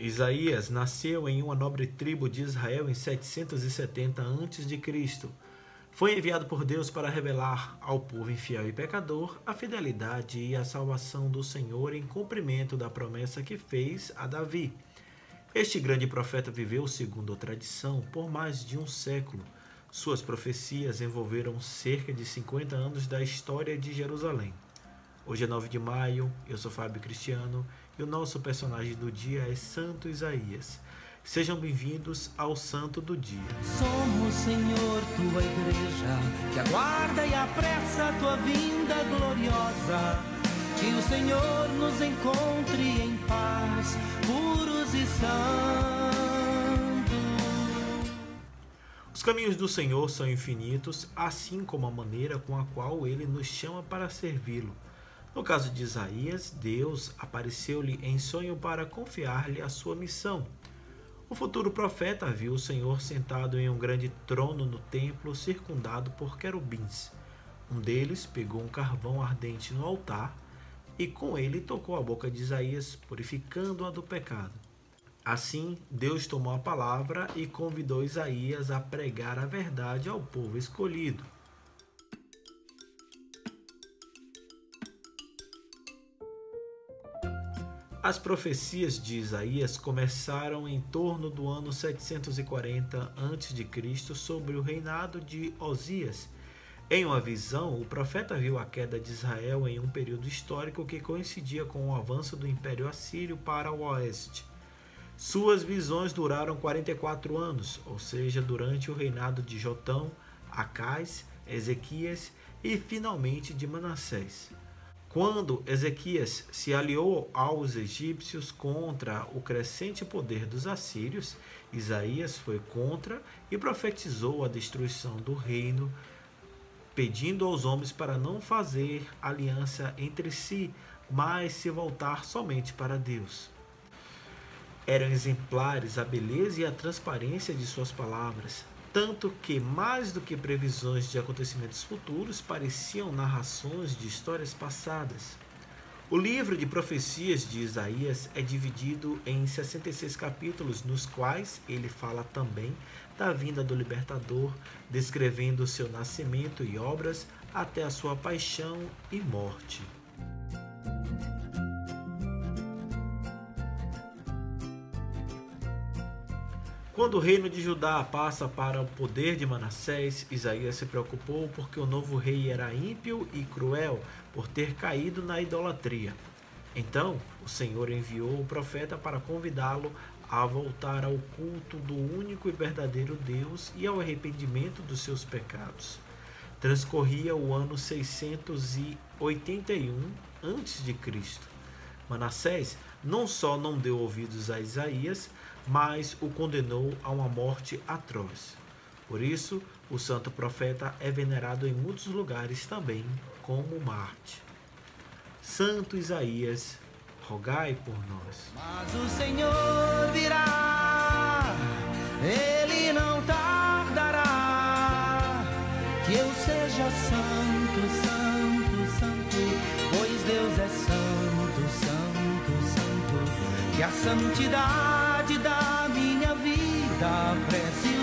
Isaías nasceu em uma nobre tribo de Israel em 770 a.C. Foi enviado por Deus para revelar ao povo infiel e pecador a fidelidade e a salvação do Senhor em cumprimento da promessa que fez a Davi. Este grande profeta viveu, segundo a tradição, por mais de um século. Suas profecias envolveram cerca de 50 anos da história de Jerusalém. Hoje é 9 de maio, eu sou Fábio Cristiano e o nosso personagem do dia é Santo Isaías. Sejam bem-vindos ao Santo do Dia. Somos, Senhor, tua igreja, que aguarda e apressa a tua vinda gloriosa. Que o Senhor nos encontre em paz, puros e santos. Os caminhos do Senhor são infinitos, assim como a maneira com a qual ele nos chama para servi-lo. No caso de Isaías, Deus apareceu-lhe em sonho para confiar-lhe a sua missão. O futuro profeta viu o Senhor sentado em um grande trono no templo, circundado por querubins. Um deles pegou um carvão ardente no altar e com ele tocou a boca de Isaías, purificando-a do pecado. Assim, Deus tomou a palavra e convidou Isaías a pregar a verdade ao povo escolhido. As profecias de Isaías começaram em torno do ano 740 a.C. sobre o reinado de Osias. Em uma visão, o profeta viu a queda de Israel em um período histórico que coincidia com o avanço do Império Assírio para o oeste. Suas visões duraram 44 anos, ou seja, durante o reinado de Jotão, Acais, Ezequias e finalmente de Manassés. Quando Ezequias se aliou aos egípcios contra o crescente poder dos assírios, Isaías foi contra e profetizou a destruição do reino, pedindo aos homens para não fazer aliança entre si, mas se voltar somente para Deus. Eram exemplares a beleza e a transparência de suas palavras, tanto que, mais do que previsões de acontecimentos futuros, pareciam narrações de histórias passadas. O livro de profecias de Isaías é dividido em 66 capítulos, nos quais ele fala também da vinda do libertador, descrevendo seu nascimento e obras até a sua paixão e morte. Quando o reino de Judá passa para o poder de Manassés, Isaías se preocupou porque o novo rei era ímpio e cruel por ter caído na idolatria. Então, o Senhor enviou o profeta para convidá-lo a voltar ao culto do único e verdadeiro Deus e ao arrependimento dos seus pecados. Transcorria o ano 681 a.C. Manassés não só não deu ouvidos a Isaías, mas o condenou a uma morte atroz. Por isso, o santo profeta é venerado em muitos lugares também como Marte. Santo Isaías, rogai por nós. Mas o Senhor virá, ele não tardará, que eu seja santo, santo, santo, pois Deus é santo, que a santidade da minha vida prece